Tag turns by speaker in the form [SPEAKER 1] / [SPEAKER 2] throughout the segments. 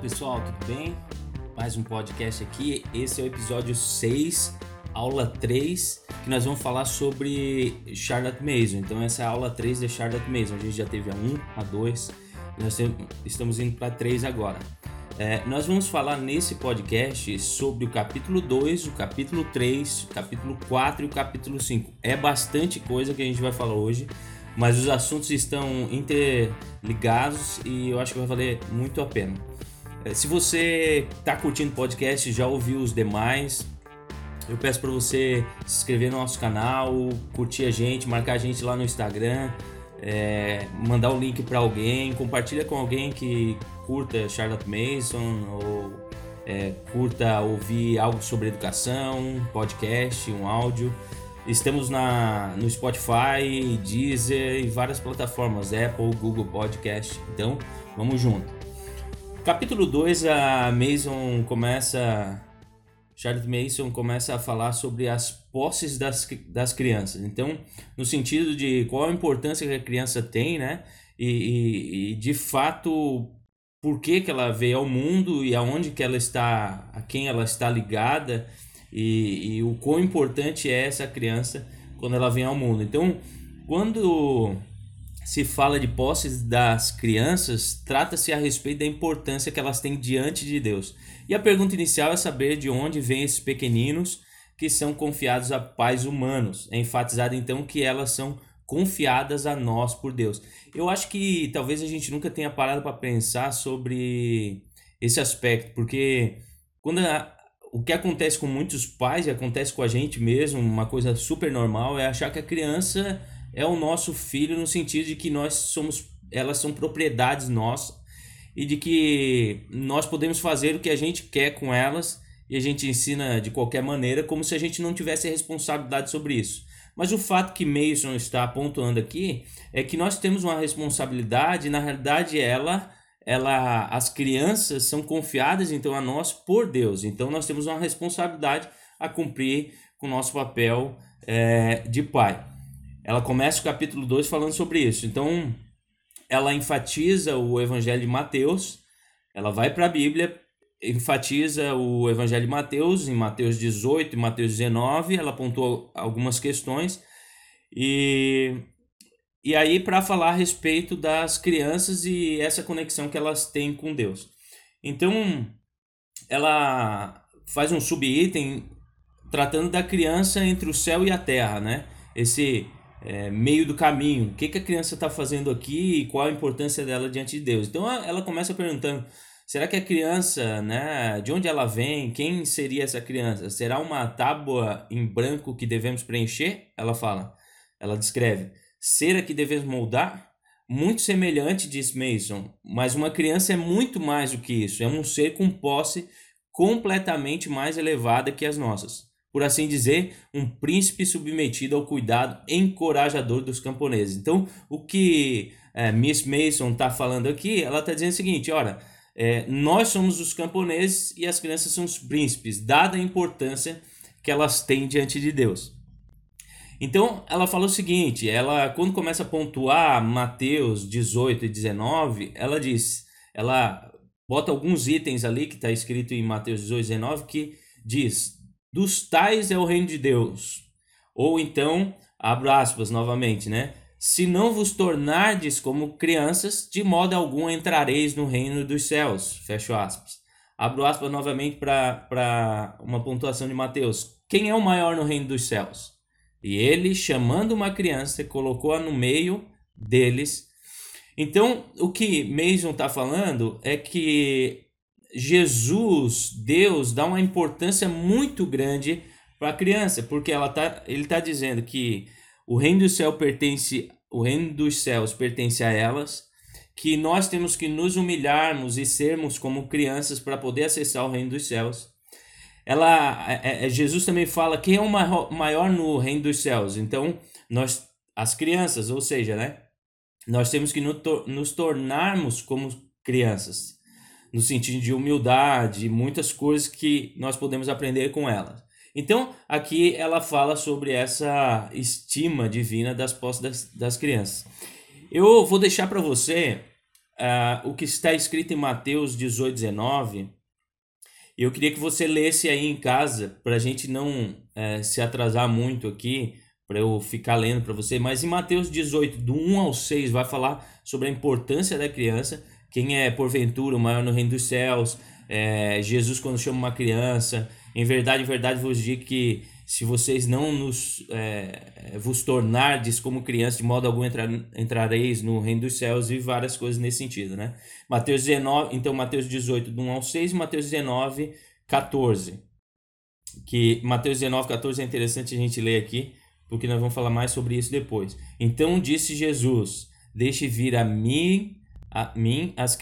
[SPEAKER 1] pessoal, tudo bem? Mais um podcast aqui. Esse é o episódio 6, aula 3, que nós vamos falar sobre Charlotte Mason. Então, essa é a aula 3 de Charlotte Mason. A gente já teve a 1, a 2, e nós estamos indo para 3 agora. É, nós vamos falar nesse podcast sobre o capítulo 2, o capítulo 3, o capítulo 4 e o capítulo 5. É bastante coisa que a gente vai falar hoje, mas os assuntos estão interligados e eu acho que vai valer muito a pena. É, se você está curtindo o podcast, já ouviu os demais, eu peço para você se inscrever no nosso canal, curtir a gente, marcar a gente lá no Instagram, é, mandar o link para alguém, compartilha com alguém que curta Charlotte Mason ou é, curta ouvir algo sobre educação, podcast, um áudio. Estamos na, no Spotify, Deezer e várias plataformas, Apple, Google Podcast. Então, vamos junto. Capítulo 2, a Mason começa. Charlotte Mason começa a falar sobre as posses das, das crianças. Então, no sentido de qual a importância que a criança tem, né? E, e, e de fato, por que, que ela veio ao mundo e aonde que ela está, a quem ela está ligada e, e o quão importante é essa criança quando ela vem ao mundo. Então, quando se fala de posses das crianças, trata-se a respeito da importância que elas têm diante de Deus. E a pergunta inicial é saber de onde vêm esses pequeninos que são confiados a pais humanos. É enfatizado então que elas são confiadas a nós por Deus. Eu acho que talvez a gente nunca tenha parado para pensar sobre esse aspecto, porque quando a, o que acontece com muitos pais e acontece com a gente mesmo, uma coisa super normal, é achar que a criança é o nosso filho no sentido de que nós somos, elas são propriedades nossas e de que nós podemos fazer o que a gente quer com elas e a gente ensina de qualquer maneira, como se a gente não tivesse responsabilidade sobre isso. Mas o fato que Mason está pontuando aqui é que nós temos uma responsabilidade, na realidade ela ela as crianças são confiadas então a nós por Deus. Então nós temos uma responsabilidade a cumprir com o nosso papel é, de pai ela começa o capítulo 2 falando sobre isso. Então, ela enfatiza o evangelho de Mateus, ela vai para a Bíblia, enfatiza o evangelho de Mateus, em Mateus 18 e Mateus 19, ela apontou algumas questões, e, e aí para falar a respeito das crianças e essa conexão que elas têm com Deus. Então, ela faz um subitem tratando da criança entre o céu e a terra, né? Esse é, meio do caminho. O que, que a criança está fazendo aqui e qual a importância dela diante de Deus. Então ela começa perguntando: será que a criança, né, de onde ela vem? Quem seria essa criança? Será uma tábua em branco que devemos preencher? Ela fala, ela descreve: cera que devemos moldar? Muito semelhante, diz Mason, mas uma criança é muito mais do que isso. É um ser com posse completamente mais elevada que as nossas por assim dizer, um príncipe submetido ao cuidado encorajador dos camponeses. Então, o que é, Miss Mason está falando aqui, ela está dizendo o seguinte: olha, é, nós somos os camponeses e as crianças são os príncipes, dada a importância que elas têm diante de Deus. Então, ela fala o seguinte: ela, quando começa a pontuar Mateus 18 e 19, ela diz, ela bota alguns itens ali que está escrito em Mateus 18 e 19 que diz: dos tais é o reino de Deus. Ou então, abro aspas novamente, né? Se não vos tornardes como crianças, de modo algum entrareis no reino dos céus. Fecho aspas. Abro aspas novamente para uma pontuação de Mateus. Quem é o maior no reino dos céus? E ele, chamando uma criança, colocou-a no meio deles. Então, o que Mason está falando é que Jesus, Deus, dá uma importância muito grande para a criança, porque ela tá, ele está dizendo que o reino do céu pertence, o reino dos céus pertence a elas, que nós temos que nos humilharmos e sermos como crianças para poder acessar o reino dos céus. Ela, é, é, Jesus também fala quem é o maior no reino dos céus. Então, nós, as crianças, ou seja, né, nós temos que nos tornarmos como crianças no sentido de humildade, muitas coisas que nós podemos aprender com ela. Então, aqui ela fala sobre essa estima divina das posses das, das crianças. Eu vou deixar para você uh, o que está escrito em Mateus 18, 19. Eu queria que você lesse aí em casa, para a gente não uh, se atrasar muito aqui, para eu ficar lendo para você. Mas em Mateus 18, do 1 ao 6, vai falar sobre a importância da criança. Quem é, porventura, o maior no reino dos céus. É, Jesus, quando chama uma criança. Em verdade, em verdade vos digo que se vocês não nos é, vos tornardes como crianças, de modo algum entrar, entrareis no reino dos céus e várias coisas nesse sentido, né? Mateus 19, então Mateus 18, do 1 ao 6, Mateus 19, 14. Que Mateus 19, 14 é interessante a gente ler aqui, porque nós vamos falar mais sobre isso depois. Então disse Jesus: Deixe vir a mim, a mim as,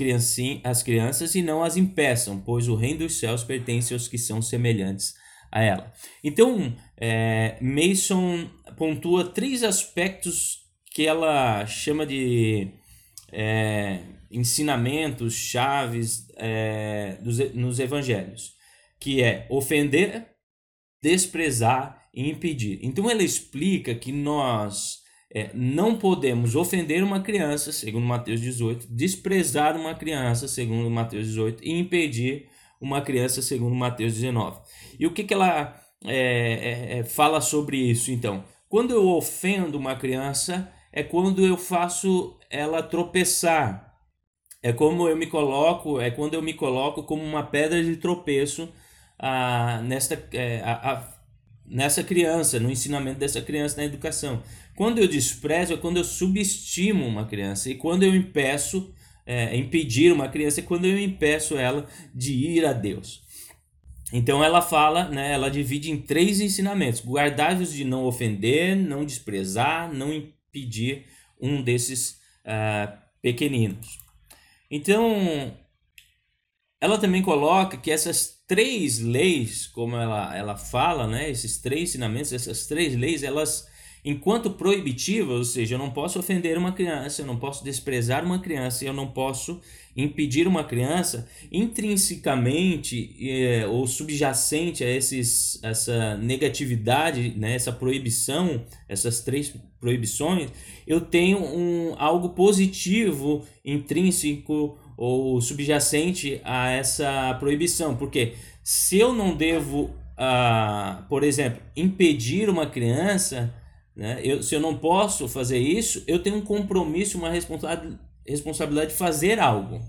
[SPEAKER 1] as crianças e não as impeçam, pois o reino dos céus pertence aos que são semelhantes a ela. Então, é, Mason pontua três aspectos que ela chama de é, ensinamentos, chaves é, dos, nos evangelhos, que é ofender, desprezar e impedir. Então ela explica que nós é, não podemos ofender uma criança, segundo Mateus 18, desprezar uma criança, segundo Mateus 18, e impedir uma criança, segundo Mateus 19. E o que, que ela é, é, é, fala sobre isso, então? Quando eu ofendo uma criança, é quando eu faço ela tropeçar. É como eu me coloco, é quando eu me coloco como uma pedra de tropeço ah, nesta, é, a, nessa criança, no ensinamento dessa criança na educação. Quando eu desprezo é quando eu subestimo uma criança e quando eu impeço, é, impedir uma criança é quando eu impeço ela de ir a Deus. Então ela fala, né, ela divide em três ensinamentos: guardai-vos de não ofender, não desprezar, não impedir um desses uh, pequeninos. Então ela também coloca que essas três leis, como ela, ela fala, né, esses três ensinamentos, essas três leis, elas enquanto proibitivas, ou seja, eu não posso ofender uma criança, eu não posso desprezar uma criança, eu não posso impedir uma criança, intrinsecamente é, ou subjacente a esses, essa negatividade, né, essa proibição, essas três proibições, eu tenho um, algo positivo intrínseco ou subjacente a essa proibição, porque se eu não devo, ah, por exemplo, impedir uma criança, né, eu, se eu não posso fazer isso, eu tenho um compromisso, uma responsabilidade responsabilidade de fazer algo,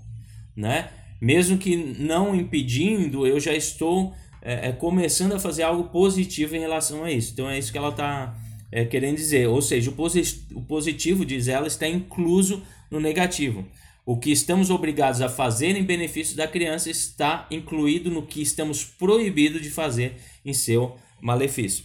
[SPEAKER 1] né? Mesmo que não impedindo, eu já estou é, é, começando a fazer algo positivo em relação a isso. Então é isso que ela está é, querendo dizer. Ou seja, o, o positivo, diz ela, está incluso no negativo. O que estamos obrigados a fazer em benefício da criança está incluído no que estamos proibidos de fazer em seu malefício.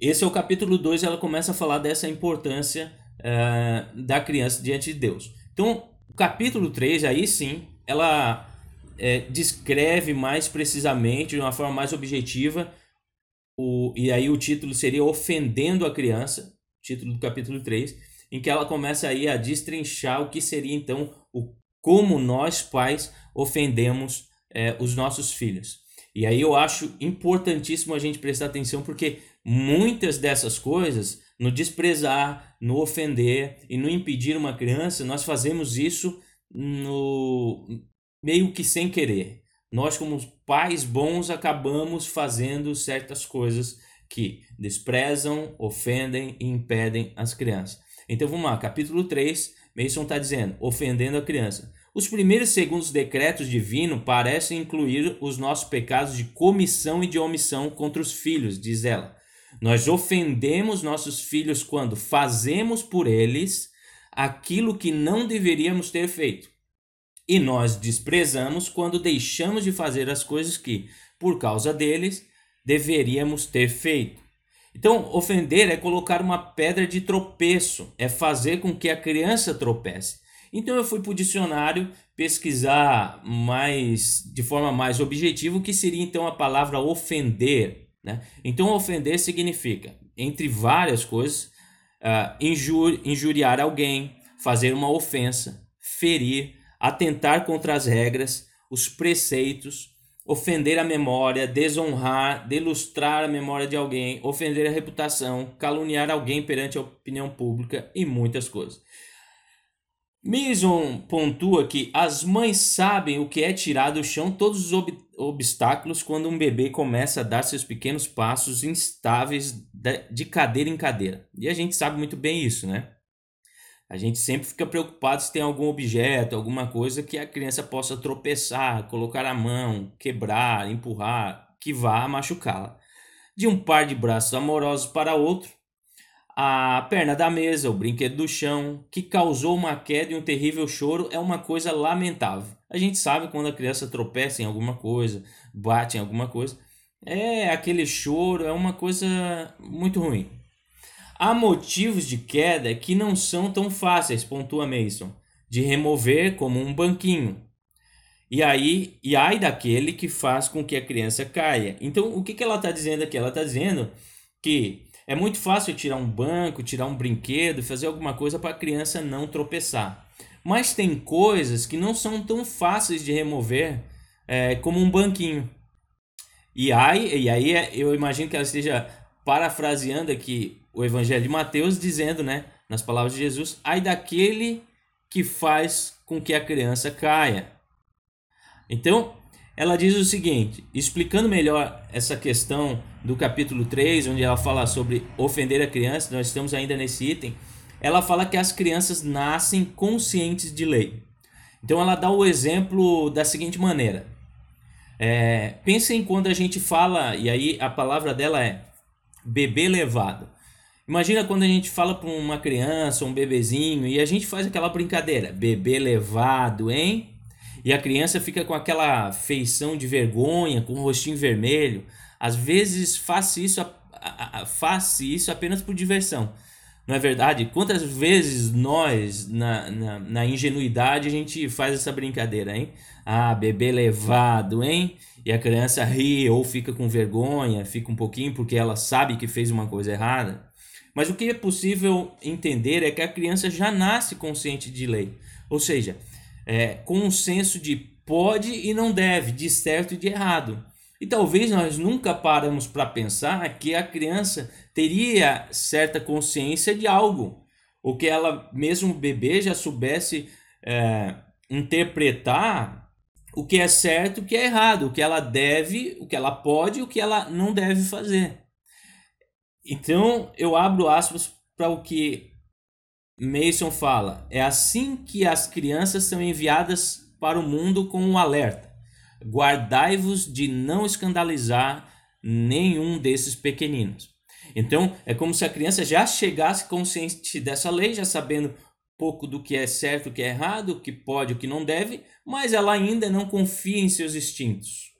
[SPEAKER 1] Esse é o capítulo 2, ela começa a falar dessa importância é, da criança diante de Deus. Então, o capítulo 3, aí sim, ela é, descreve mais precisamente, de uma forma mais objetiva, o, e aí o título seria Ofendendo a Criança, título do capítulo 3, em que ela começa aí a destrinchar o que seria então o como nós pais ofendemos é, os nossos filhos. E aí eu acho importantíssimo a gente prestar atenção porque muitas dessas coisas no desprezar, no ofender e no impedir uma criança, nós fazemos isso no meio que sem querer. Nós, como pais bons, acabamos fazendo certas coisas que desprezam, ofendem e impedem as crianças. Então vamos lá, capítulo 3, Mason está dizendo, ofendendo a criança. Os primeiros e segundos decretos divinos parecem incluir os nossos pecados de comissão e de omissão contra os filhos, diz ela. Nós ofendemos nossos filhos quando fazemos por eles aquilo que não deveríamos ter feito. E nós desprezamos quando deixamos de fazer as coisas que, por causa deles, deveríamos ter feito. Então, ofender é colocar uma pedra de tropeço, é fazer com que a criança tropece. Então, eu fui para o dicionário pesquisar mais de forma mais objetiva o que seria então a palavra ofender. Né? Então, ofender significa, entre várias coisas, uh, injur, injuriar alguém, fazer uma ofensa, ferir, atentar contra as regras, os preceitos, ofender a memória, desonrar, delustrar a memória de alguém, ofender a reputação, caluniar alguém perante a opinião pública e muitas coisas. Mason pontua que as mães sabem o que é tirar do chão todos os ob obstáculos quando um bebê começa a dar seus pequenos passos instáveis de cadeira em cadeira. E a gente sabe muito bem isso, né? A gente sempre fica preocupado se tem algum objeto, alguma coisa que a criança possa tropeçar, colocar a mão, quebrar, empurrar, que vá machucá-la. De um par de braços amorosos para outro, a perna da mesa, o brinquedo do chão, que causou uma queda e um terrível choro, é uma coisa lamentável. A gente sabe quando a criança tropeça em alguma coisa, bate em alguma coisa, é aquele choro, é uma coisa muito ruim. Há motivos de queda que não são tão fáceis, pontua Mason, de remover como um banquinho. E aí, e ai daquele que faz com que a criança caia. Então, o que, que ela está dizendo aqui? Ela está dizendo que é muito fácil tirar um banco, tirar um brinquedo, fazer alguma coisa para a criança não tropeçar. Mas tem coisas que não são tão fáceis de remover é, como um banquinho. E aí, e aí é, eu imagino que ela esteja parafraseando aqui o Evangelho de Mateus, dizendo, né, nas palavras de Jesus, ai daquele que faz com que a criança caia. Então, ela diz o seguinte, explicando melhor essa questão do capítulo 3, onde ela fala sobre ofender a criança, nós estamos ainda nesse item, ela fala que as crianças nascem conscientes de lei. Então ela dá o exemplo da seguinte maneira. É, pensem quando a gente fala, e aí a palavra dela é bebê levado. Imagina quando a gente fala para uma criança, um bebezinho, e a gente faz aquela brincadeira, bebê levado, hein? E a criança fica com aquela feição de vergonha, com o rostinho vermelho. Às vezes faça isso, faça isso apenas por diversão. Não é verdade? Quantas vezes nós, na, na, na, ingenuidade, a gente faz essa brincadeira, hein? Ah, bebê levado, hein? E a criança ri ou fica com vergonha, fica um pouquinho porque ela sabe que fez uma coisa errada. Mas o que é possível entender é que a criança já nasce consciente de lei. Ou seja, é, com um senso de pode e não deve, de certo e de errado. E talvez nós nunca paramos para pensar que a criança teria certa consciência de algo, ou que ela, mesmo bebê, já soubesse é, interpretar o que é certo o que é errado, o que ela deve, o que ela pode e o que ela não deve fazer. Então eu abro aspas para o que Mason fala: é assim que as crianças são enviadas para o mundo com um alerta. Guardai-vos de não escandalizar nenhum desses pequeninos. Então, é como se a criança já chegasse consciente dessa lei, já sabendo pouco do que é certo, o que é errado, o que pode, o que não deve, mas ela ainda não confia em seus instintos.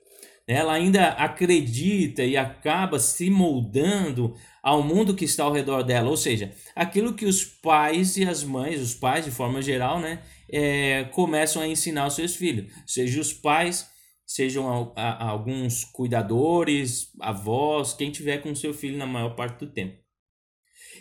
[SPEAKER 1] Ela ainda acredita e acaba se moldando ao mundo que está ao redor dela, ou seja, aquilo que os pais e as mães, os pais de forma geral, né, é, começam a ensinar aos seus filhos, seja os pais, sejam a, a, alguns cuidadores, avós, quem tiver com seu filho na maior parte do tempo.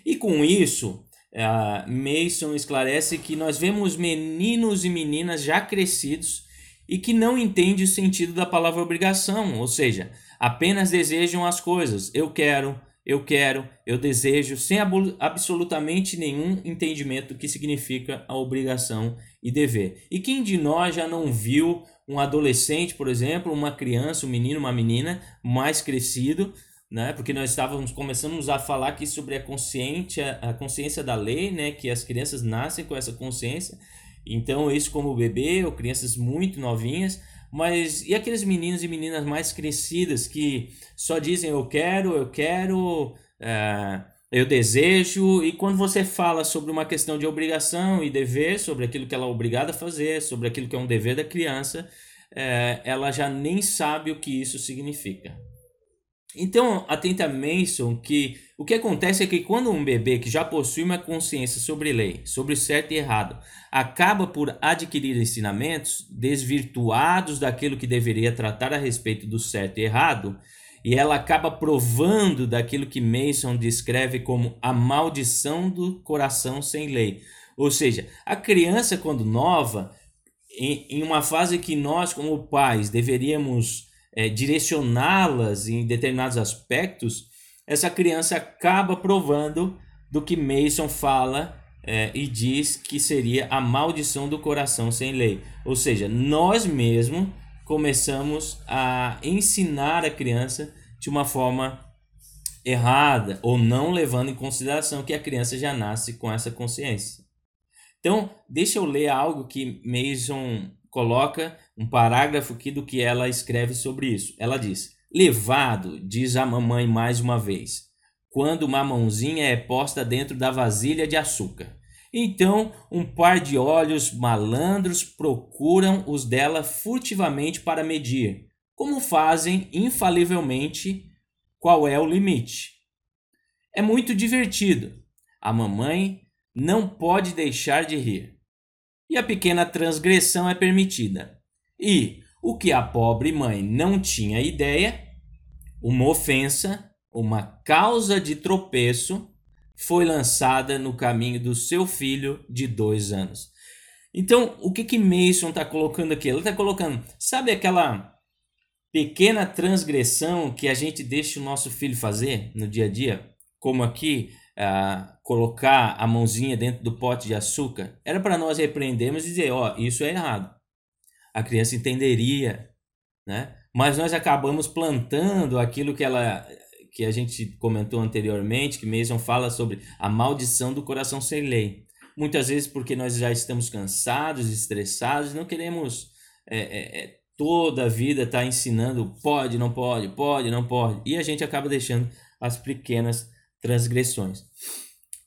[SPEAKER 1] E com isso, uh, Mason esclarece que nós vemos meninos e meninas já crescidos e que não entendem o sentido da palavra obrigação, ou seja, apenas desejam as coisas. Eu quero, eu quero, eu desejo, sem absolutamente nenhum entendimento do que significa a obrigação e dever. E quem de nós já não viu um adolescente, por exemplo, uma criança, um menino, uma menina mais crescido, né? Porque nós estávamos começando a falar aqui sobre a consciência, a consciência da lei, né? Que as crianças nascem com essa consciência. Então, isso como bebê ou crianças muito novinhas, mas e aqueles meninos e meninas mais crescidas que só dizem eu quero, eu quero, é, eu desejo, e quando você fala sobre uma questão de obrigação e dever, sobre aquilo que ela é obrigada a fazer, sobre aquilo que é um dever da criança, é, ela já nem sabe o que isso significa. Então, atenta Mason que o que acontece é que quando um bebê que já possui uma consciência sobre lei, sobre certo e errado, acaba por adquirir ensinamentos desvirtuados daquilo que deveria tratar a respeito do certo e errado, e ela acaba provando daquilo que Mason descreve como a maldição do coração sem lei. Ou seja, a criança, quando nova, em, uma fase que nós, como pais, deveríamos é, direcioná-las em determinados aspectos, essa criança acaba provando do que Mason fala é, e diz que seria a maldição do coração sem lei. Ou seja, nós mesmos começamos a ensinar a criança de uma forma errada ou não levando em consideração que a criança já nasce com essa consciência. Então, deixa eu ler algo que Mason coloca, um parágrafo aqui do que ela escreve sobre isso. Ela diz: Levado, diz a mamãe mais uma vez, quando uma mãozinha é posta dentro da vasilha de açúcar. Então, um par de olhos malandros procuram os dela furtivamente para medir, como fazem infalivelmente qual é o limite. É muito divertido. A mamãe não pode deixar de rir. E a pequena transgressão é permitida. E o que a pobre mãe não tinha ideia, uma ofensa, uma causa de tropeço, foi lançada no caminho do seu filho de dois anos. Então, o que que Mason está colocando aqui? Ele está colocando, sabe aquela pequena transgressão que a gente deixa o nosso filho fazer no dia a dia, como aqui uh, colocar a mãozinha dentro do pote de açúcar, era para nós repreendermos e dizer, ó, oh, isso é errado. A criança entenderia, né? Mas nós acabamos plantando aquilo que ela que a gente comentou anteriormente, que Mason fala sobre a maldição do coração sem lei. Muitas vezes porque nós já estamos cansados, estressados, não queremos é, é, é toda a vida estar tá ensinando pode, não pode, pode, não pode. E a gente acaba deixando as pequenas transgressões.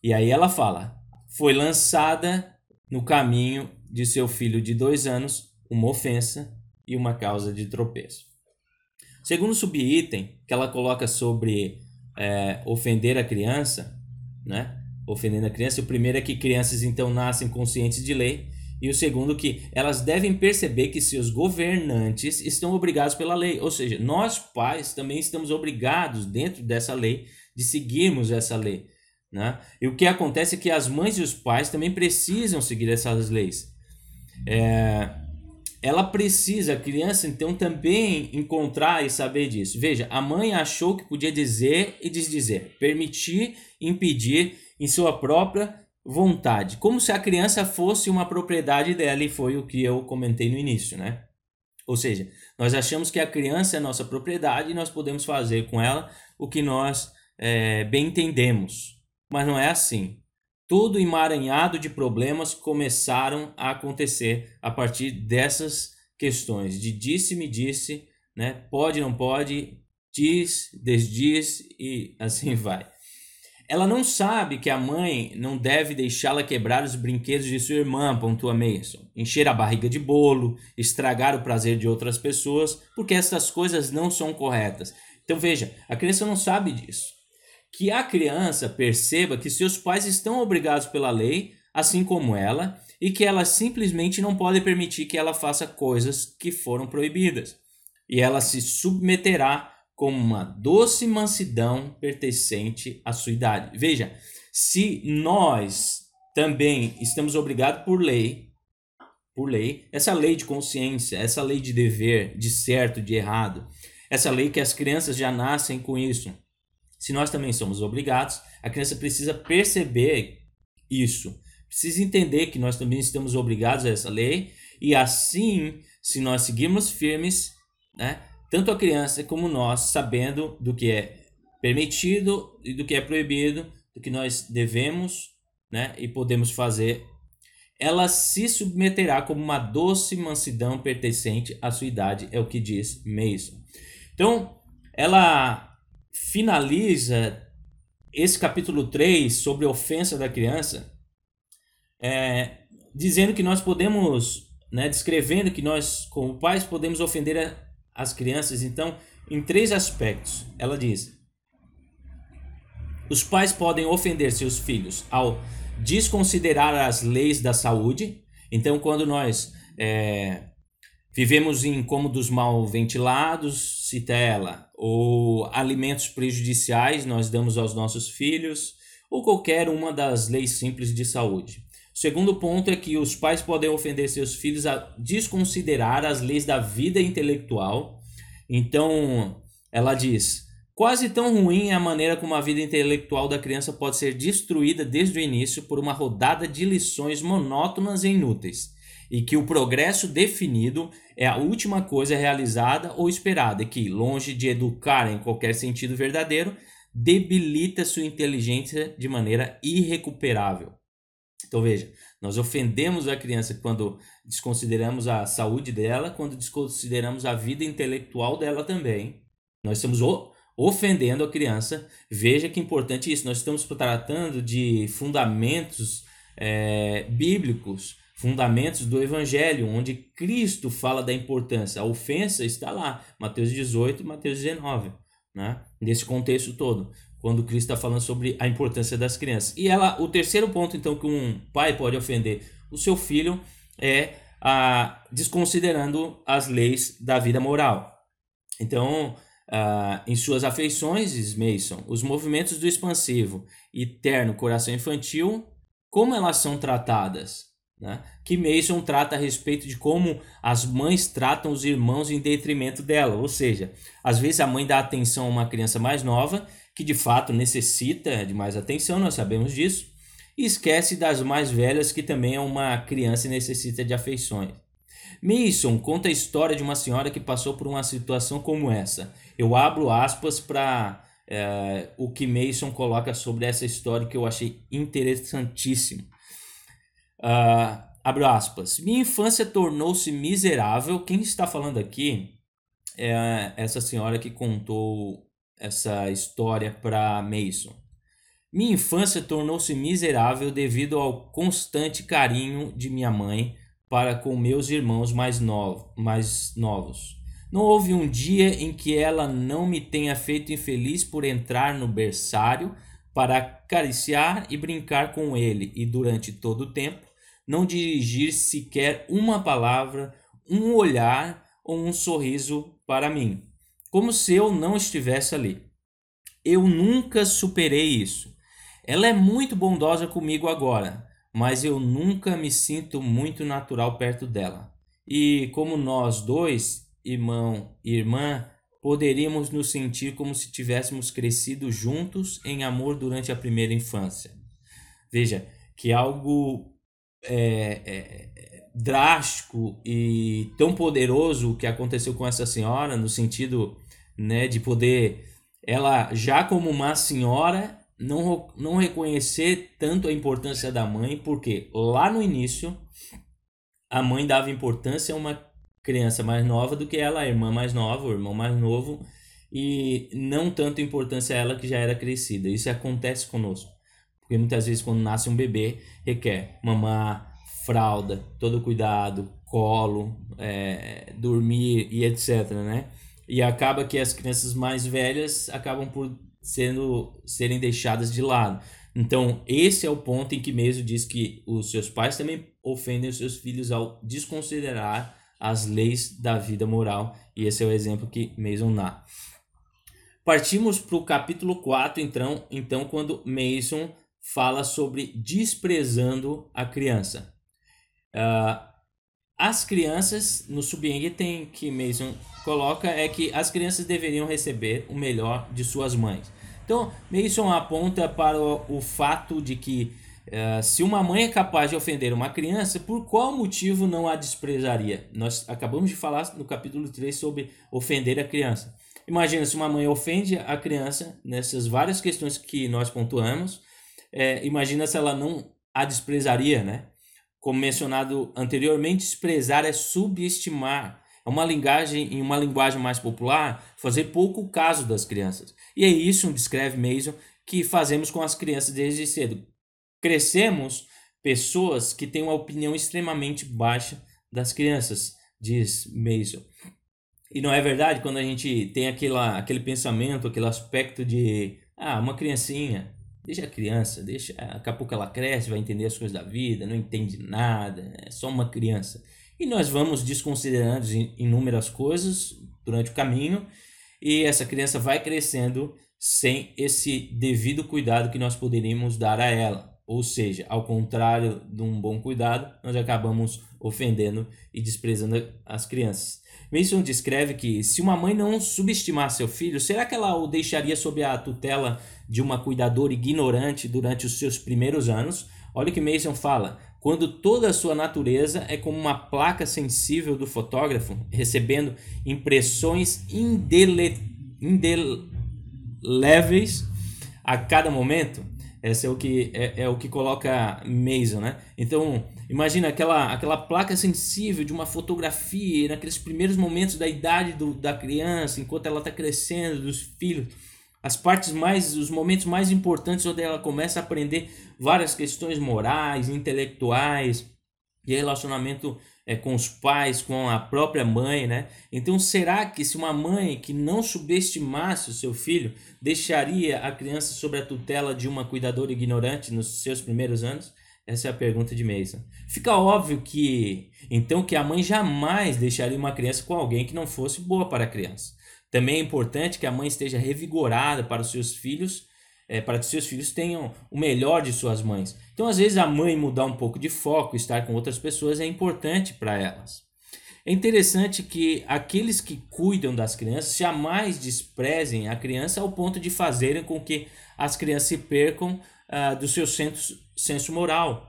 [SPEAKER 1] E aí ela fala: foi lançada no caminho de seu filho de dois anos uma ofensa e uma causa de tropeço. Segundo subitem que ela coloca sobre é, ofender a criança, né? Ofendendo a criança, o primeiro é que crianças então nascem conscientes de lei e o segundo, que elas devem perceber que seus governantes estão obrigados pela lei. Ou seja, nós pais também estamos obrigados, dentro dessa lei, de seguirmos essa lei. Né? E o que acontece é que as mães e os pais também precisam seguir essas leis. É, ela precisa, a criança, então, também encontrar e saber disso. Veja, a mãe achou que podia dizer e desdizer, permitir, impedir em sua própria vontade, como se a criança fosse uma propriedade dela, e foi o que eu comentei no início, né? Ou seja, nós achamos que a criança é nossa propriedade e nós podemos fazer com ela o que nós é, bem entendemos. Mas não é assim. Todo emaranhado de problemas começaram a acontecer a partir dessas questões de disse-me disse, né? Pode, não pode, diz, desdiz e assim vai. Ela não sabe que a mãe não deve deixá-la quebrar os brinquedos de sua irmã, pontua Mason, encher a barriga de bolo, estragar o prazer de outras pessoas, porque essas coisas não são corretas. Então veja, a criança não sabe disso. Que a criança perceba que seus pais estão obrigados pela lei, assim como ela, e que ela simplesmente não pode permitir que ela faça coisas que foram proibidas. E ela se submeterá como uma doce mansidão pertencente à sua idade. Veja, se nós também estamos obrigados por lei, por lei, essa lei de consciência, essa lei de dever, de certo, de errado, essa lei que as crianças já nascem com isso. Se nós também somos obrigados, a criança precisa perceber isso, precisa entender que nós também estamos obrigados a essa lei e assim, se nós seguirmos firmes, né, tanto a criança como nós, sabendo do que é permitido e do que é proibido, do que nós devemos né, e podemos fazer, ela se submeterá como uma doce mansidão pertencente à sua idade, é o que diz Mason. Então, ela finaliza esse capítulo 3 sobre a ofensa da criança, é, dizendo que nós podemos, né, descrevendo que nós, como pais, podemos ofender a, as crianças, então, em três aspectos. Ela diz: os pais podem ofender seus filhos ao desconsiderar as leis da saúde. Então, quando nós é, vivemos em cômodos mal ventilados, cita ela, ou alimentos prejudiciais nós damos aos nossos filhos, ou qualquer uma das leis simples de saúde. O segundo ponto é que os pais podem ofender seus filhos a desconsiderar as leis da vida intelectual. Então, ela diz: Quase tão ruim é a maneira como a vida intelectual da criança pode ser destruída desde o início por uma rodada de lições monótonas e inúteis, e que o progresso definido é a última coisa realizada ou esperada, e que, longe de educar em qualquer sentido verdadeiro, debilita sua inteligência de maneira irrecuperável. Então veja, nós ofendemos a criança quando desconsideramos a saúde dela, quando desconsideramos a vida intelectual dela também. Nós estamos ofendendo a criança. Veja que importante isso. Nós estamos tratando de fundamentos é, bíblicos, fundamentos do Evangelho, onde Cristo fala da importância. A ofensa está lá, Mateus 18 e Mateus 19, né? nesse contexto todo quando Cristo está falando sobre a importância das crianças. E ela, o terceiro ponto, então, que um pai pode ofender o seu filho é a, desconsiderando as leis da vida moral. Então, Uh, em suas afeições, Mason, os movimentos do expansivo e terno coração infantil, como elas são tratadas? Né? Que Mason trata a respeito de como as mães tratam os irmãos em detrimento dela, ou seja, às vezes a mãe dá atenção a uma criança mais nova que de fato necessita de mais atenção, nós sabemos disso, e esquece das mais velhas, que também é uma criança e necessita de afeições. Mason conta a história de uma senhora que passou por uma situação como essa. Eu abro aspas para é, o que Mason coloca sobre essa história que eu achei interessantíssimo. Uh, abro aspas. Minha infância tornou-se miserável. Quem está falando aqui é essa senhora que contou essa história para Mason. Minha infância tornou-se miserável devido ao constante carinho de minha mãe para com meus irmãos mais, novo, mais novos. Não houve um dia em que ela não me tenha feito infeliz por entrar no berçário para acariciar e brincar com ele e durante todo o tempo não dirigir sequer uma palavra, um olhar ou um sorriso para mim como se eu não estivesse ali. Eu nunca superei isso. Ela é muito bondosa comigo agora, mas eu nunca me sinto muito natural perto dela. E como nós dois, irmão e irmã, poderíamos nos sentir como se tivéssemos crescido juntos em amor durante a primeira infância. Veja que algo é, é, drástico e tão poderoso que aconteceu com essa senhora, no sentido né, de poder ela já como uma senhora não, não reconhecer tanto a importância da mãe, porque lá no início a mãe dava importância a uma criança mais nova do que ela, a irmã mais nova, o irmão mais novo, e não tanto importância a ela que já era crescida. Isso acontece conosco. Porque muitas vezes quando nasce um bebê, requer mamar, fralda, todo cuidado, colo, é, dormir e etc, né? E acaba que as crianças mais velhas acabam por sendo serem deixadas de lado. Então, esse é o ponto em que mesmo diz que os seus pais também ofendem os seus filhos ao desconsiderar as leis da vida moral, e esse é o exemplo que Mason dá. Partimos para o capítulo 4, então, então, quando Mason fala sobre desprezando a criança. Uh, as crianças, no subitem que Mason coloca, é que as crianças deveriam receber o melhor de suas mães. Então, Mason aponta para o, o fato de que uh, se uma mãe é capaz de ofender uma criança, por qual motivo não a desprezaria? Nós acabamos de falar no capítulo 3 sobre ofender a criança. Imagina se uma mãe ofende a criança nessas várias questões que nós pontuamos, é, imagina se ela não a desprezaria, né? Como mencionado anteriormente, desprezar é subestimar. É uma linguagem, em uma linguagem mais popular, fazer pouco caso das crianças. E é isso, descreve Mason, que fazemos com as crianças desde cedo. Crescemos pessoas que têm uma opinião extremamente baixa das crianças, diz Mason. E não é verdade quando a gente tem aquela, aquele pensamento, aquele aspecto de ah, uma criancinha, Deixa a criança, deixa. Daqui a pouco ela cresce, vai entender as coisas da vida, não entende nada, é só uma criança. E nós vamos desconsiderando inúmeras coisas durante o caminho, e essa criança vai crescendo sem esse devido cuidado que nós poderíamos dar a ela. Ou seja, ao contrário de um bom cuidado, nós acabamos ofendendo e desprezando as crianças. Mason descreve que se uma mãe não subestimar seu filho, será que ela o deixaria sob a tutela de uma cuidadora ignorante durante os seus primeiros anos? Olha o que Mason fala. Quando toda a sua natureza é como uma placa sensível do fotógrafo, recebendo impressões indele, indeléveis a cada momento, esse é o que é, é, o que coloca Mason, né? Então, imagina aquela aquela placa sensível de uma fotografia naqueles primeiros momentos da idade do, da criança, enquanto ela está crescendo, dos filhos, as partes mais, os momentos mais importantes onde ela começa a aprender várias questões morais, intelectuais, de relacionamento é, com os pais, com a própria mãe, né? Então, será que se uma mãe que não subestimasse o seu filho deixaria a criança sob a tutela de uma cuidadora ignorante nos seus primeiros anos? Essa é a pergunta de Mason. Fica óbvio que, então, que a mãe jamais deixaria uma criança com alguém que não fosse boa para a criança. Também é importante que a mãe esteja revigorada para os seus filhos é, para que seus filhos tenham o melhor de suas mães. Então, às vezes, a mãe mudar um pouco de foco, estar com outras pessoas é importante para elas. É interessante que aqueles que cuidam das crianças jamais desprezem a criança ao ponto de fazerem com que as crianças se percam ah, do seu senso, senso moral,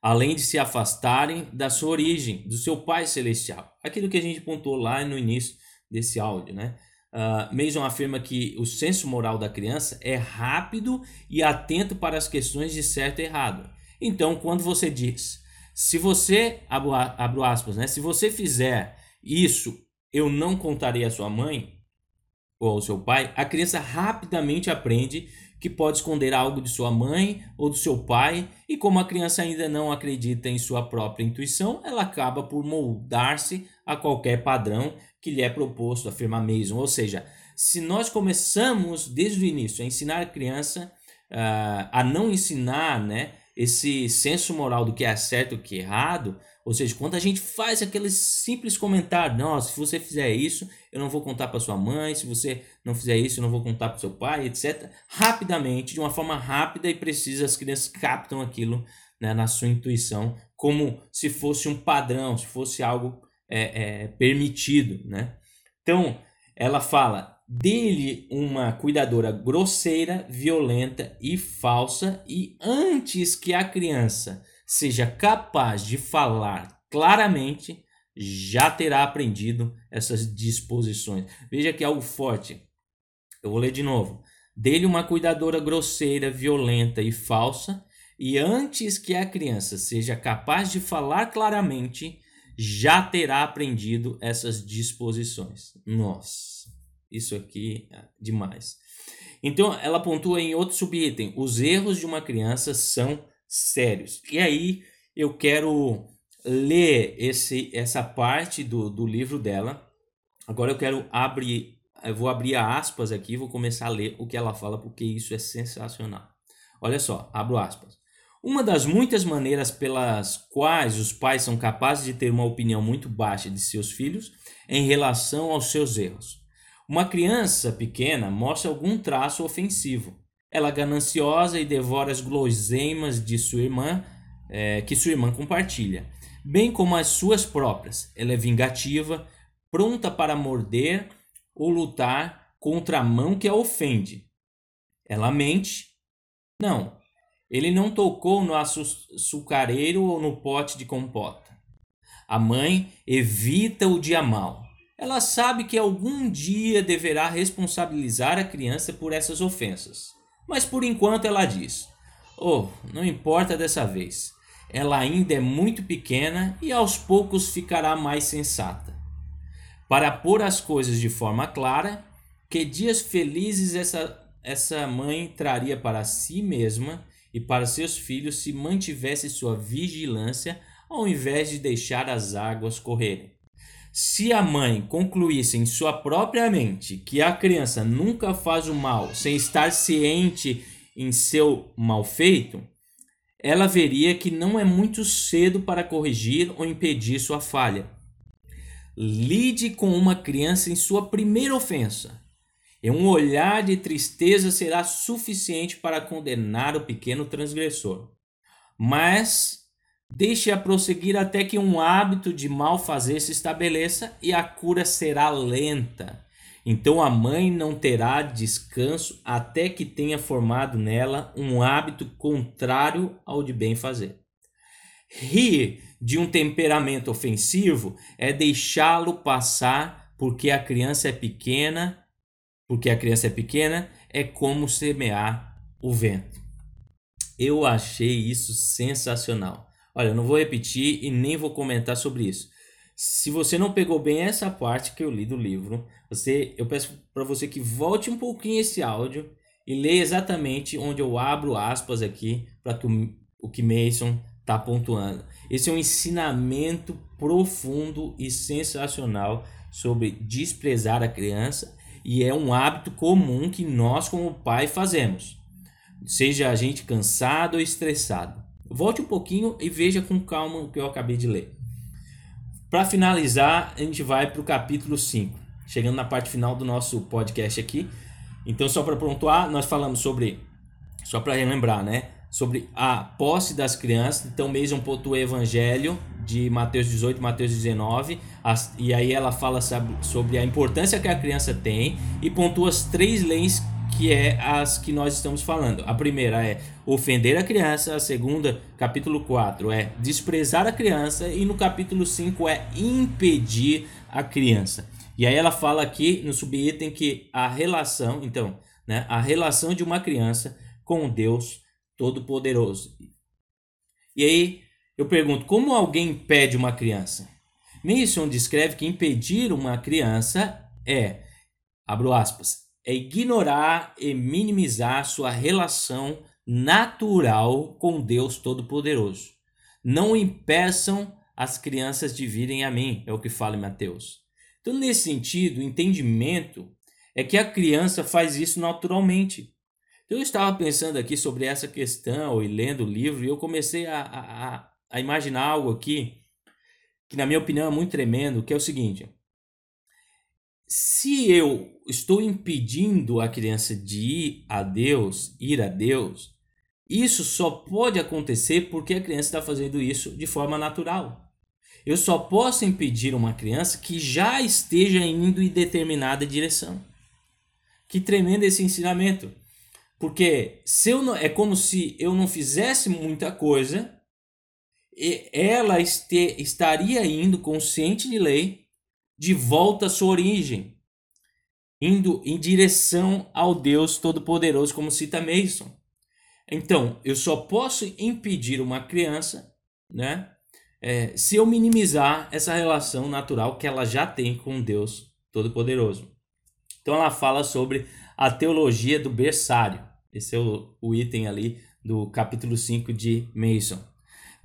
[SPEAKER 1] além de se afastarem da sua origem, do seu Pai Celestial. Aquilo que a gente pontuou lá no início desse áudio, né? Uh, Mason afirma que o senso moral da criança é rápido e atento para as questões de certo e errado. Então, quando você diz, se você, abro, abro aspas, né? Se você fizer isso, eu não contarei à sua mãe ou ao seu pai, a criança rapidamente aprende que pode esconder algo de sua mãe ou do seu pai, e como a criança ainda não acredita em sua própria intuição, ela acaba por moldar-se a qualquer padrão que lhe é proposto, afirma Mason. Ou seja, se nós começamos desde o início a ensinar a criança uh, a não ensinar né, esse senso moral do que é certo e o que é errado, ou seja, quando a gente faz aquele simples comentário, não, se você fizer isso, eu não vou contar para sua mãe, se você não fizer isso, eu não vou contar para seu pai, etc. Rapidamente, de uma forma rápida e precisa, as crianças captam aquilo né, na sua intuição, como se fosse um padrão, se fosse algo é, é, permitido, né? Então, ela fala dele uma cuidadora grosseira, violenta e falsa, e antes que a criança seja capaz de falar claramente, já terá aprendido essas disposições. Veja que é algo forte. Eu vou ler de novo. Dele uma cuidadora grosseira, violenta e falsa, e antes que a criança seja capaz de falar claramente, já terá aprendido essas disposições. Nossa, isso aqui é demais. Então, ela pontua em outro subitem: os erros de uma criança são sérios. E aí eu quero ler esse, essa parte do, do livro dela. Agora eu quero abrir, eu vou abrir aspas aqui, vou começar a ler o que ela fala, porque isso é sensacional. Olha só, abro aspas. Uma das muitas maneiras pelas quais os pais são capazes de ter uma opinião muito baixa de seus filhos em relação aos seus erros. Uma criança pequena mostra algum traço ofensivo. Ela é gananciosa e devora as guloseimas de sua irmã, é, que sua irmã compartilha, bem como as suas próprias. Ela é vingativa, pronta para morder ou lutar contra a mão que a ofende. Ela mente? Não, ele não tocou no açucareiro ou no pote de compota. A mãe evita o dia mal. Ela sabe que algum dia deverá responsabilizar a criança por essas ofensas. Mas por enquanto ela diz: Oh, não importa dessa vez. Ela ainda é muito pequena e aos poucos ficará mais sensata. Para pôr as coisas de forma clara, que dias felizes essa, essa mãe traria para si mesma e para seus filhos se mantivesse sua vigilância ao invés de deixar as águas correrem. Se a mãe concluísse em sua própria mente que a criança nunca faz o mal sem estar ciente em seu mal feito, ela veria que não é muito cedo para corrigir ou impedir sua falha. Lide com uma criança em sua primeira ofensa E um olhar de tristeza será suficiente para condenar o pequeno transgressor. Mas deixe-a prosseguir até que um hábito de mal fazer se estabeleça e a cura será lenta. Então a mãe não terá descanso até que tenha formado nela um hábito contrário ao de bem fazer. Rir de um temperamento ofensivo é deixá-lo passar porque a criança é pequena, porque a criança é pequena, é como semear o vento. Eu achei isso sensacional. Olha, não vou repetir e nem vou comentar sobre isso. Se você não pegou bem essa parte que eu li do livro, você, eu peço para você que volte um pouquinho esse áudio e leia exatamente onde eu abro aspas aqui para o que Mason está pontuando. Esse é um ensinamento profundo e sensacional sobre desprezar a criança e é um hábito comum que nós como pai fazemos. Seja a gente cansado ou estressado. Volte um pouquinho e veja com calma o que eu acabei de ler. Para finalizar, a gente vai para o capítulo 5, chegando na parte final do nosso podcast aqui. Então, só para pontuar, nós falamos sobre, só para relembrar, né? sobre a posse das crianças. Então, Mason pontua o evangelho de Mateus 18, Mateus 19, as, e aí ela fala sobre a importância que a criança tem e pontua as três leis que é as que nós estamos falando. A primeira é ofender a criança, a segunda, capítulo 4, é desprezar a criança e no capítulo 5 é impedir a criança. E aí ela fala aqui no subitem que a relação, então, né, a relação de uma criança com Deus Todo-Poderoso. E aí eu pergunto: como alguém impede uma criança? Mason descreve que impedir uma criança é, abro aspas, é ignorar e minimizar sua relação natural com Deus Todo-Poderoso. Não impeçam as crianças de virem a mim, é o que fala em Mateus. Então, nesse sentido, o entendimento é que a criança faz isso naturalmente. Então, eu estava pensando aqui sobre essa questão e lendo o livro e eu comecei a, a imaginar algo aqui que, na minha opinião, é muito tremendo, que é o seguinte. Se eu estou impedindo a criança de ir a Deus, ir a Deus, isso só pode acontecer porque a criança está fazendo isso de forma natural. Eu só posso impedir uma criança que já esteja indo em determinada direção. Que tremendo esse ensinamento. Porque se eu não, é como se eu não fizesse muita coisa, ela este, estaria indo consciente de lei de volta à sua origem, indo em direção ao Deus Todo-Poderoso, como cita Mason. Então, eu só posso impedir uma criança, né, é, se eu minimizar essa relação natural que ela já tem com Deus Todo-Poderoso. Então, ela fala sobre a teologia do berçário. Esse é o, o item ali do capítulo 5 de Mason.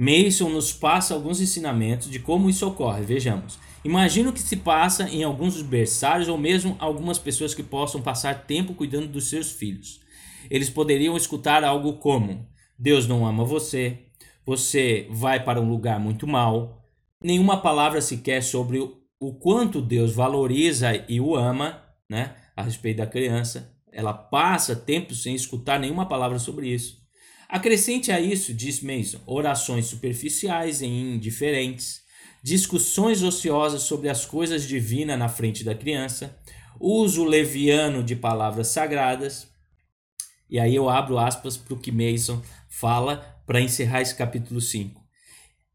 [SPEAKER 1] Mason nos passa alguns ensinamentos de como isso ocorre. Vejamos. Imagina o que se passa em alguns berçários ou mesmo algumas pessoas que possam passar tempo cuidando dos seus filhos. Eles poderiam escutar algo como: Deus não ama você, você vai para um lugar muito mal. Nenhuma palavra sequer sobre o quanto Deus valoriza e o ama, né, a respeito da criança. Ela passa tempo sem escutar nenhuma palavra sobre isso. Acrescente a isso, diz Mason, orações superficiais e indiferentes, discussões ociosas sobre as coisas divinas na frente da criança, uso leviano de palavras sagradas. E aí eu abro aspas para o que Mason fala para encerrar esse capítulo 5.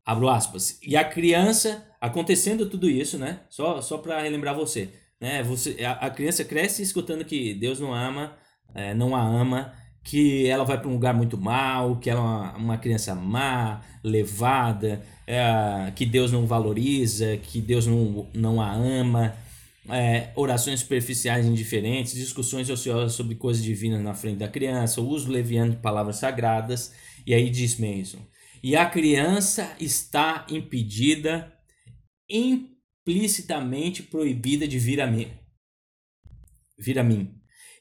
[SPEAKER 1] Abro aspas. E a criança, acontecendo tudo isso, né? Só, só para relembrar você né? Você, a, a, criança cresce escutando que Deus não ama, é, não a ama, que ela vai para um lugar muito mal, que ela é uma, uma criança má, levada, é, que Deus não valoriza, que Deus não, não a ama. É, orações superficiais indiferentes, discussões ociosas sobre coisas divinas na frente da criança, o uso leviano de palavras sagradas, e aí diz Mason. E a criança está impedida, explicitamente proibida de vir a mim. Vir a mim.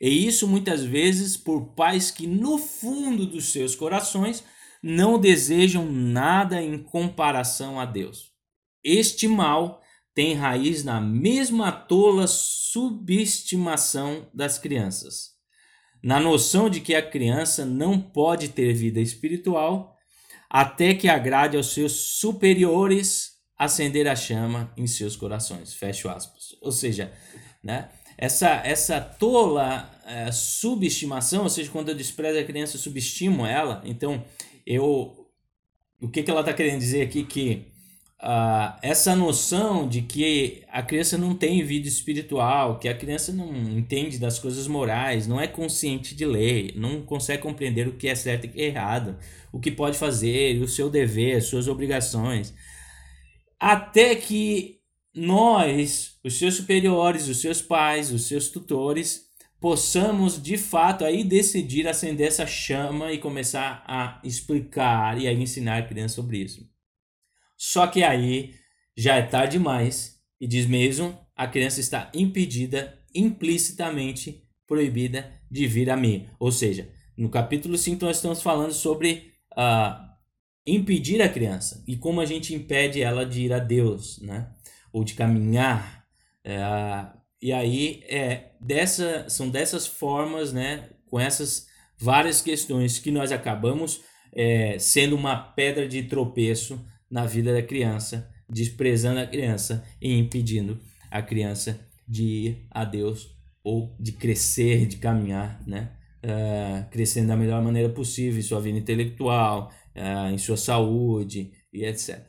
[SPEAKER 1] E isso muitas vezes por pais que no fundo dos seus corações não desejam nada em comparação a Deus. Este mal tem raiz na mesma tola subestimação das crianças, na noção de que a criança não pode ter vida espiritual até que agrade aos seus superiores acender a chama em seus corações. Fecho aspas. Ou seja, né? Essa, essa tola é, subestimação, ou seja, quando eu desprezo a criança, eu subestimo ela. Então, eu, o que, que ela está querendo dizer aqui que uh, essa noção de que a criança não tem vida espiritual, que a criança não entende das coisas morais, não é consciente de lei, não consegue compreender o que é certo e o que é errado, o que pode fazer, o seu dever, as suas obrigações. Até que nós, os seus superiores, os seus pais, os seus tutores, possamos de fato aí decidir acender essa chama e começar a explicar e a ensinar a criança sobre isso. Só que aí já é tarde demais e diz mesmo, a criança está impedida, implicitamente proibida de vir a mim. Ou seja, no capítulo 5 nós estamos falando sobre uh, impedir a criança e como a gente impede ela de ir a Deus, né? Ou de caminhar. É, e aí é dessa, são dessas formas, né? Com essas várias questões que nós acabamos é, sendo uma pedra de tropeço na vida da criança, desprezando a criança e impedindo a criança de ir a Deus ou de crescer, de caminhar, né? Uh, crescendo da melhor maneira possível em sua vida intelectual, uh, em sua saúde e etc.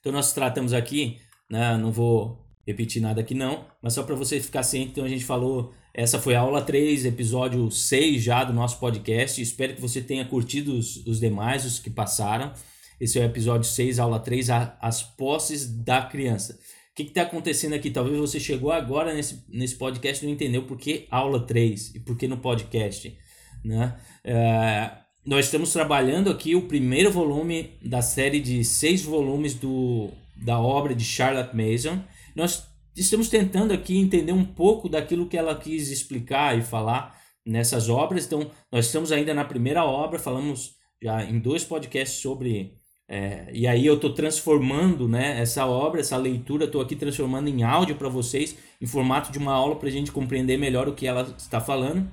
[SPEAKER 1] Então nós tratamos aqui, né, não vou repetir nada aqui não, mas só para você ficar ciente, então a gente falou, essa foi a aula 3, episódio 6 já do nosso podcast, espero que você tenha curtido os, os demais, os que passaram. Esse é o episódio 6, aula 3, a, as posses da criança. O que está acontecendo aqui? Talvez você chegou agora nesse, nesse podcast e não entendeu por que aula 3 e por que no podcast. Né? É, nós estamos trabalhando aqui o primeiro volume da série de seis volumes do, da obra de Charlotte Mason. Nós estamos tentando aqui entender um pouco daquilo que ela quis explicar e falar nessas obras. Então, nós estamos ainda na primeira obra, falamos já em dois podcasts sobre é, e aí eu estou transformando né, essa obra, essa leitura, estou aqui transformando em áudio para vocês, em formato de uma aula para a gente compreender melhor o que ela está falando.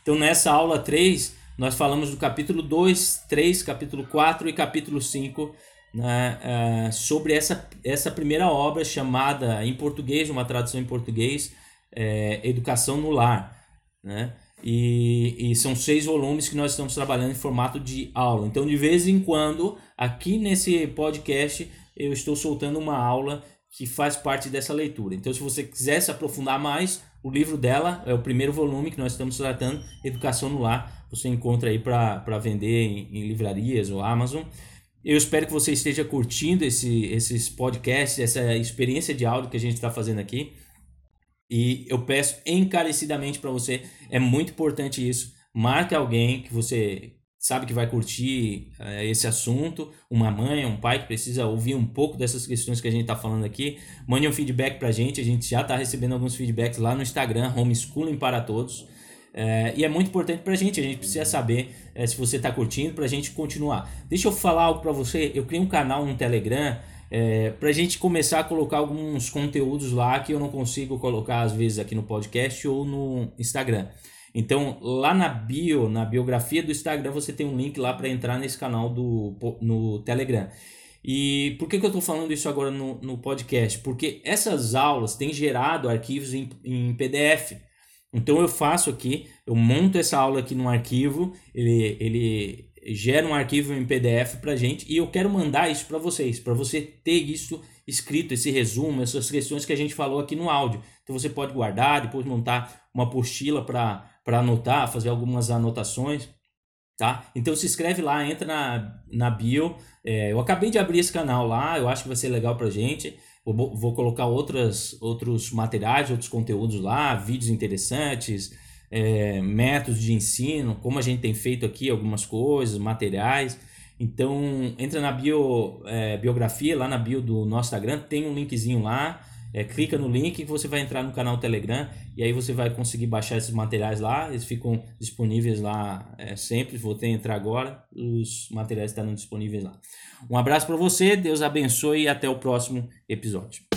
[SPEAKER 1] Então nessa aula 3, nós falamos do capítulo 2, 3, capítulo 4 e capítulo 5 né, é, sobre essa, essa primeira obra chamada em português, uma tradução em português, é, Educação no Lar. Né? E, e, são seis volumes que nós estamos trabalhando em formato de aula. Então, de vez em quando, aqui nesse podcast, eu estou soltando uma aula que faz parte dessa leitura. Então, se você quiser se aprofundar mais, o livro dela é o primeiro volume que nós estamos tratando, Educação no Lar. Você encontra aí para vender em, em, livrarias ou Amazon. Eu espero que você esteja curtindo esse, esses podcasts, essa experiência de áudio que a gente está fazendo aqui. E eu peço encarecidamente para você, é muito importante isso. Marque alguém que você sabe que vai curtir uh, esse assunto, uma mãe, um pai que precisa ouvir um pouco dessas questões que a gente está falando aqui. Mande um feedback para a gente, a gente já está recebendo alguns feedbacks lá no Instagram, Homeschooling para Todos. Uh, e é muito importante para a gente, a gente precisa saber uh, se você está curtindo para a gente continuar. Deixa eu falar algo para você, eu criei um canal no Telegram é, para a gente começar a colocar alguns conteúdos lá que eu não consigo colocar às vezes aqui no podcast ou no Instagram. Então, lá na bio, na biografia do Instagram, você tem um link lá para entrar nesse canal do, no Telegram. E por que, que eu estou falando isso agora no, no podcast? Porque essas aulas têm gerado arquivos em, em PDF. Então eu faço aqui, eu monto essa aula aqui num arquivo, ele, ele gera um arquivo em PDF para gente e eu quero mandar isso para vocês, para você ter isso escrito, esse resumo, essas questões que a gente falou aqui no áudio. Então você pode guardar, depois montar uma apostila para anotar, fazer algumas anotações, tá? Então se inscreve lá, entra na, na bio. É, eu acabei de abrir esse canal lá, eu acho que vai ser legal para gente. Vou, vou colocar outras, outros materiais, outros conteúdos lá, vídeos interessantes, é, métodos de ensino, como a gente tem feito aqui algumas coisas, materiais. Então, entra na bio, é, biografia, lá na bio do nosso Instagram, tem um linkzinho lá. É, clica no link que você vai entrar no canal Telegram e aí você vai conseguir baixar esses materiais lá. Eles ficam disponíveis lá é, sempre. Vou ter entrar agora, os materiais estarão disponíveis lá. Um abraço para você, Deus abençoe e até o próximo episódio.